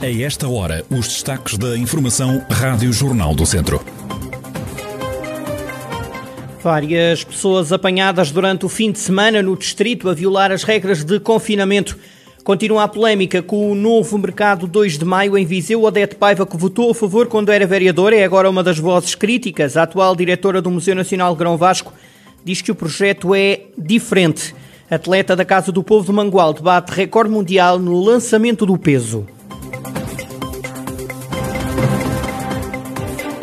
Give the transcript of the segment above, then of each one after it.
A esta hora, os destaques da Informação Rádio Jornal do Centro. Várias pessoas apanhadas durante o fim de semana no distrito a violar as regras de confinamento. Continua a polémica com o novo mercado 2 de maio em Viseu. Odete Paiva, que votou a favor quando era vereadora, é agora uma das vozes críticas. A atual diretora do Museu Nacional Grão Vasco diz que o projeto é diferente. Atleta da Casa do Povo de Mangual debate recorde mundial no lançamento do peso.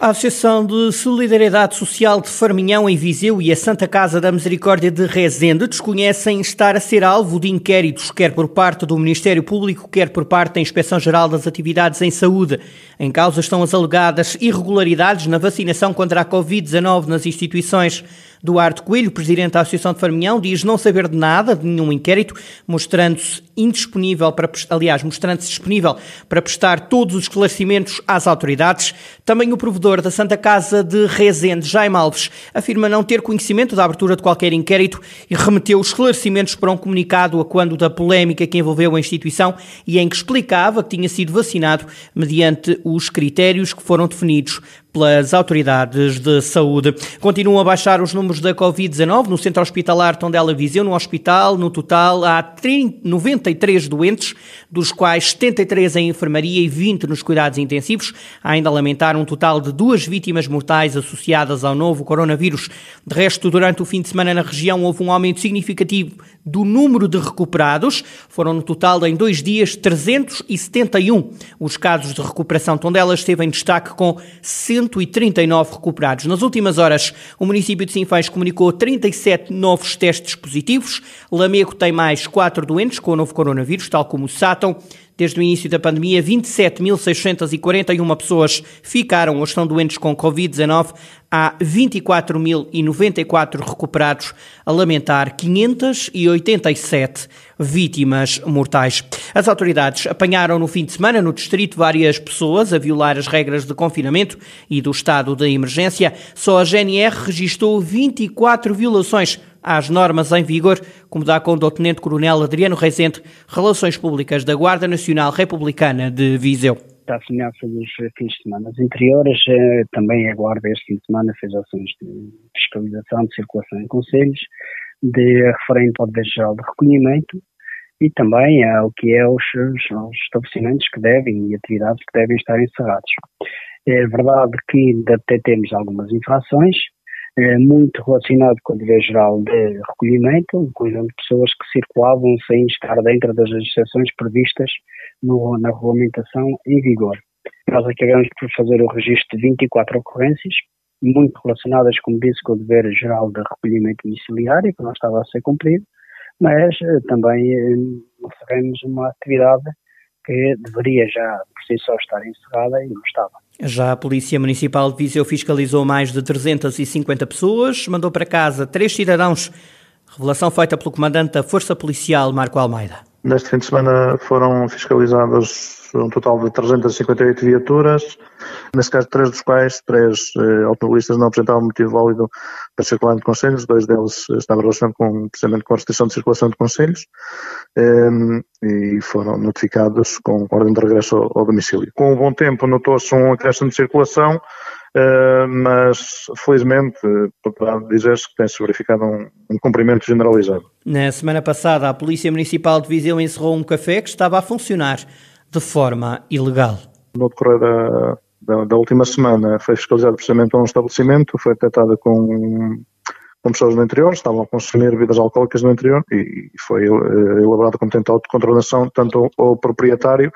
A Associação de Solidariedade Social de Farminhão, em Viseu, e a Santa Casa da Misericórdia de Rezende desconhecem estar a ser alvo de inquéritos, quer por parte do Ministério Público, quer por parte da Inspeção-Geral das Atividades em Saúde. Em causa estão as alegadas irregularidades na vacinação contra a Covid-19 nas instituições. Duarte Coelho, presidente da Associação de Farminhão, diz não saber de nada, de nenhum inquérito, mostrando-se indisponível para, aliás, mostrando-se disponível para prestar todos os esclarecimentos às autoridades. Também o provedor da Santa Casa de Rezende, Jaime Alves, afirma não ter conhecimento da abertura de qualquer inquérito e remeteu os esclarecimentos para um comunicado a quando da polémica que envolveu a instituição e em que explicava que tinha sido vacinado mediante os critérios que foram definidos pelas autoridades de saúde. Continuam a baixar os números da Covid-19 no centro hospitalar Tondela Viseu. No hospital, no total, há 30, 93 doentes, dos quais 73 em enfermaria e 20 nos cuidados intensivos. Há ainda a lamentar um total de duas vítimas mortais associadas ao novo coronavírus. De resto, durante o fim de semana na região houve um aumento significativo do número de recuperados. Foram no total, em dois dias, 371. Os casos de recuperação Tondela esteve em destaque com 100 139 recuperados. Nas últimas horas, o município de Sinfãs comunicou 37 novos testes positivos. Lamego tem mais 4 doentes com o novo coronavírus, tal como o Sátão. Desde o início da pandemia, 27.641 pessoas ficaram ou estão doentes com Covid-19. Há 24.094 recuperados, a lamentar 587 vítimas mortais. As autoridades apanharam no fim de semana no distrito várias pessoas a violar as regras de confinamento e do estado de emergência. Só a GNR registrou 24 violações às normas em vigor, como dá conta o Tenente-Coronel Adriano Reisente, Relações Públicas da Guarda Nacional Republicana de Viseu. À semelhança dos fins de semana anteriores, eh, também a Guarda este fim de semana fez ações de fiscalização de circulação em conselhos, de referente ao geral de recolhimento e também ao que é os, os estabelecimentos que devem e atividades que devem estar encerrados. É verdade que ainda temos algumas infrações, muito relacionado com o dever geral de recolhimento, um conjunto de pessoas que circulavam sem estar dentro das exceções previstas no, na regulamentação em vigor. Nós acabamos por fazer o registro de 24 ocorrências, muito relacionadas, como disse, com o dever geral de recolhimento domiciliário, que não estava a ser cumprido, mas eh, também eh, encerramos uma atividade que deveria já por si só estar encerrada e não estava. Já a Polícia Municipal de Viseu fiscalizou mais de 350 pessoas, mandou para casa três cidadãos. Revelação feita pelo comandante da Força Policial, Marco Almeida. Neste fim de semana foram fiscalizadas um total de 358 viaturas, nesse caso três dos quais, três eh, automobilistas não apresentavam motivo válido para circular de conselhos, dois deles estavam relacionados com, precisamente com a restrição de circulação de conselhos, eh, e foram notificados com ordem de regresso ao, ao domicílio. Com o bom tempo notou-se um acréscimo de circulação, Uh, mas felizmente poderá dizer-se que tem-se verificado um, um cumprimento generalizado. Na semana passada, a Polícia Municipal de Viseu encerrou um café que estava a funcionar de forma ilegal. No decorrer da, da, da última semana foi fiscalizado precisamente um estabelecimento, foi detectado com, com pessoas no interior, estavam a consumir bebidas alcoólicas no interior e foi uh, elaborado como tenta de controlação tanto o proprietário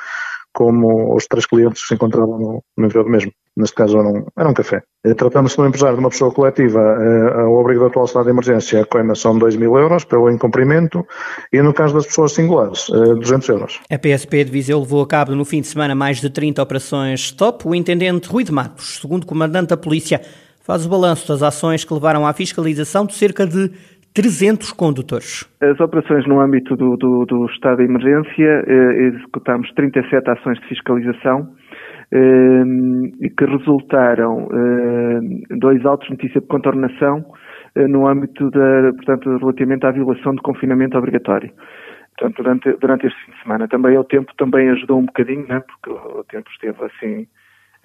como os três clientes que se encontravam no, no interior mesmo. Neste caso era um, era um café. Eh, tratando-se de um empresário de uma pessoa coletiva, eh, o abrigo da atual estado de emergência, a coima são 2 mil euros pelo incumprimento e no caso das pessoas singulares, 200 eh, euros. A PSP de Viseu levou a cabo no fim de semana mais de 30 operações stop. O intendente Rui de Matos, segundo comandante da polícia, faz o balanço das ações que levaram à fiscalização de cerca de 300 condutores. As operações no âmbito do, do, do estado de emergência, eh, executámos 37 ações de fiscalização eh, que resultaram eh, dois autos de notícia de contornação eh, no âmbito da, portanto, relativamente à violação de confinamento obrigatório. Portanto, durante, durante este fim de semana. Também o tempo também ajudou um bocadinho, né, porque o tempo esteve assim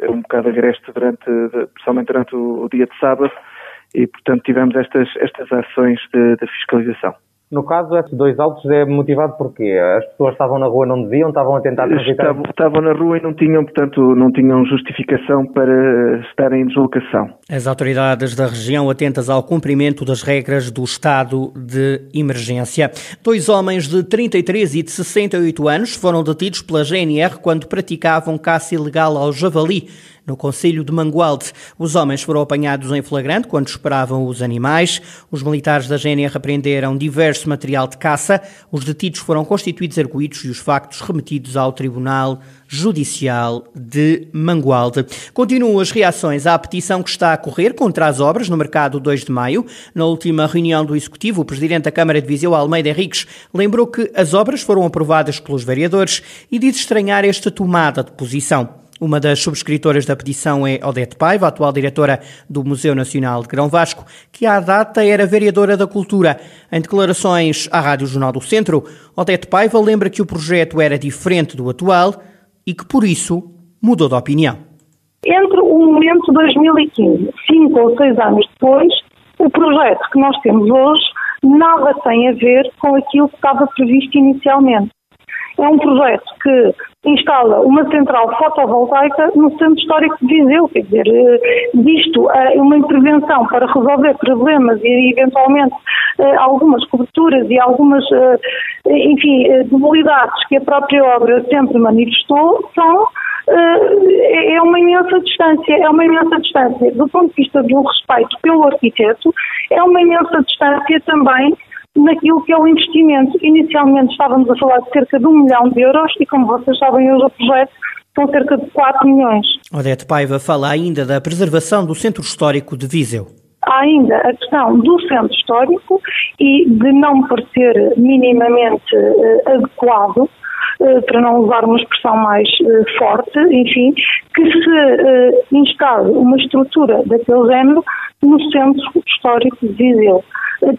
um bocado agreste durante, principalmente durante o, o dia de sábado, e portanto tivemos estas, estas ações de, de fiscalização. No caso, esses dois autos é motivado por quê? As pessoas estavam na rua não deviam, estavam a tentar transitar? Estavam, estavam na rua e não tinham, portanto, não tinham justificação para estar em deslocação. As autoridades da região atentas ao cumprimento das regras do estado de emergência. Dois homens de 33 e de 68 anos foram detidos pela GNR quando praticavam caça ilegal ao javali no Conselho de Mangualde. Os homens foram apanhados em flagrante quando esperavam os animais. Os militares da GNR apreenderam diverso material de caça. Os detidos foram constituídos arguídos e os factos remetidos ao Tribunal Judicial de Mangualde. Continuam as reações à petição que está a correr contra as obras no mercado 2 de maio. Na última reunião do Executivo, o Presidente da Câmara de Viseu, Almeida Henriques, lembrou que as obras foram aprovadas pelos vereadores e diz estranhar esta tomada de posição. Uma das subscritoras da petição é Odete Paiva, atual diretora do Museu Nacional de Grão Vasco, que à data era vereadora da Cultura. Em declarações à Rádio Jornal do Centro, Odete Paiva lembra que o projeto era diferente do atual e que, por isso, mudou de opinião. Entre o momento de 2015, cinco ou seis anos depois, o projeto que nós temos hoje nada tem a ver com aquilo que estava previsto inicialmente. É um projeto que instala uma central fotovoltaica no centro histórico de Viseu, quer dizer, eh, disto é uma intervenção para resolver problemas e eventualmente eh, algumas coberturas e algumas, enfim, debilidades que a própria obra sempre manifestou, são é uma imensa distância, é uma imensa distância. Do ponto de vista do respeito pelo arquiteto, é uma imensa distância também naquilo que é o investimento. Inicialmente estávamos a falar de cerca de um milhão de euros e, como vocês sabem, hoje o projeto são cerca de 4 milhões. Odete Paiva fala ainda da preservação do centro histórico de Viseu. Há ainda a questão do centro histórico e de não parecer minimamente uh, adequado, para não usar uma expressão mais uh, forte, enfim, que se instale uma estrutura daquele género no centro histórico de Viseu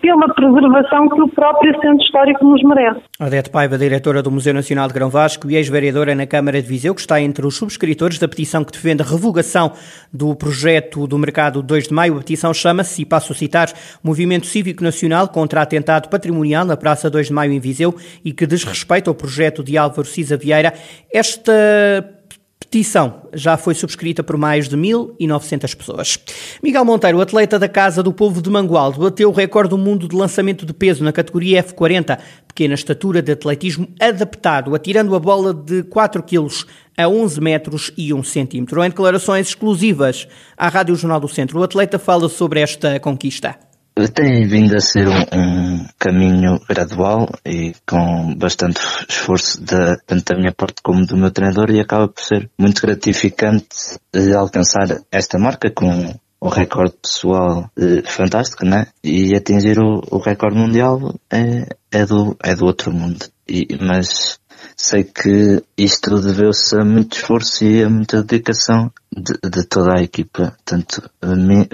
pela preservação que o próprio centro histórico nos merece. Odete Paiva, diretora do Museu Nacional de Grão Vasco e ex-vereadora na Câmara de Viseu, que está entre os subscritores da petição que defende a revogação do projeto do Mercado 2 de Maio. A petição chama-se, e passo a citar, Movimento Cívico Nacional contra Atentado Patrimonial na Praça 2 de Maio em Viseu e que desrespeita o projeto de Álvaro Cisa Vieira. Esta petição já foi subscrita por mais de 1.900 pessoas. Miguel Monteiro, atleta da Casa do Povo de Mangualde, bateu o recorde do mundo de lançamento de peso na categoria F40, pequena estatura de atletismo adaptado, atirando a bola de 4 quilos a 11 metros e 1 centímetro. Em declarações exclusivas à Rádio Jornal do Centro, o atleta fala sobre esta conquista. Tem vindo a ser um, um, caminho gradual e com bastante esforço de, tanto da minha parte como do meu treinador e acaba por ser muito gratificante alcançar esta marca com o recorde pessoal eh, fantástico, né? E atingir o, o recorde mundial é, é, do, é do outro mundo. E, mas sei que isto deveu-se a muito esforço e a muita dedicação de, de toda a equipa, tanto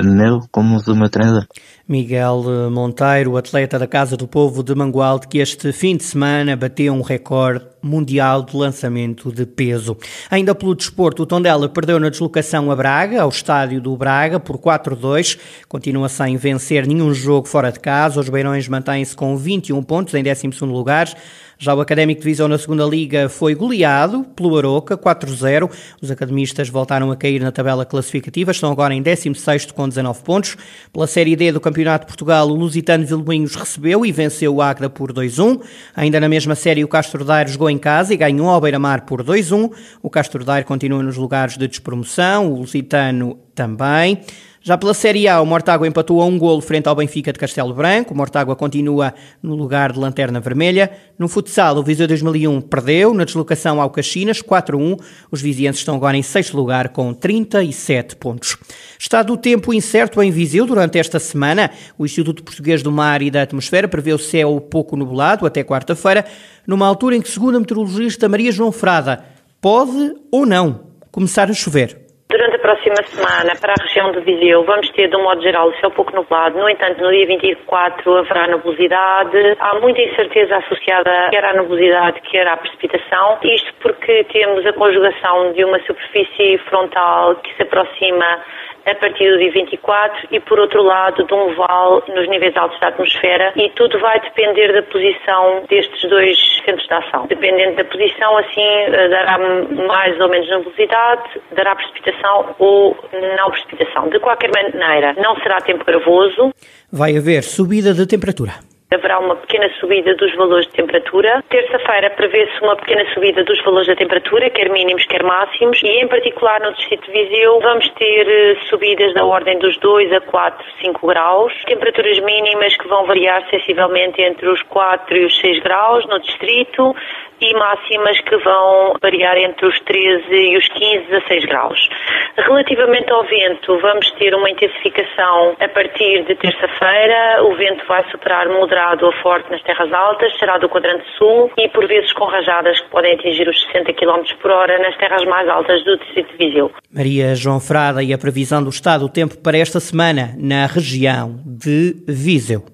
meu como do meu treinador. Miguel Monteiro, atleta da Casa do Povo de Mangualde, que este fim de semana bateu um recorde mundial de lançamento de peso. Ainda pelo desporto, o Tondela perdeu na deslocação a Braga, ao estádio do Braga, por 4-2. Continua sem vencer nenhum jogo fora de casa. Os Beirões mantêm-se com 21 pontos em 12º lugar. Já o Académico de Visão na segunda Liga foi goleado pelo Aroca, 4-0. Os academistas voltaram a cair na tabela classificativa, estão agora em 16º com 19 pontos. Pela Série D do Campeonato de Portugal, o Lusitano Vilmoinhos recebeu e venceu o Águeda por 2-1. Ainda na mesma série, o Castro Daire jogou em casa e ganhou ao Beira-Mar por 2-1. O Castro Daire continua nos lugares de despromoção, o Lusitano também. Já pela Série A, o Mortágua empatou a um golo frente ao Benfica de Castelo Branco. O Mortágua continua no lugar de lanterna vermelha. No futsal, o Viseu 2001 perdeu na deslocação ao Caxinas, 4-1. Os vizienses estão agora em sexto lugar com 37 pontos. Estado do tempo incerto em Viseu durante esta semana. O Instituto Português do Mar e da Atmosfera prevê o céu pouco nublado até quarta-feira, numa altura em que, segundo a meteorologista Maria João Frada, pode ou não começar a chover. Próxima semana, para a região de Viseu, vamos ter, de um modo geral, o céu pouco nublado. No entanto, no dia 24 haverá nubosidade. Há muita incerteza associada quer à nubosidade, quer à precipitação. Isto porque temos a conjugação de uma superfície frontal que se aproxima a partir do dia 24 e, por outro lado, de um vale nos níveis altos da atmosfera e tudo vai depender da posição destes dois centros de ação. Dependendo da posição, assim, eh, dará mais ou menos nebulosidade, dará precipitação ou não precipitação. De qualquer maneira, não será tempo gravoso. Vai haver subida de temperatura haverá uma pequena subida dos valores de temperatura. Terça-feira prevê-se uma pequena subida dos valores da temperatura, quer mínimos, quer máximos, e em particular no Distrito de Viseu vamos ter eh, subidas da ordem dos 2 a 4, 5 graus, temperaturas mínimas que vão variar sensivelmente entre os 4 e os 6 graus no Distrito, e máximas que vão variar entre os 13 e os 15, 16 graus. Relativamente ao vento, vamos ter uma intensificação a partir de terça-feira. O vento vai superar moderado a forte nas terras altas, será do quadrante sul e por vezes com rajadas que podem atingir os 60 km por hora nas terras mais altas do distrito de Viseu. Maria João Frada e a previsão do estado do tempo para esta semana na região de Viseu.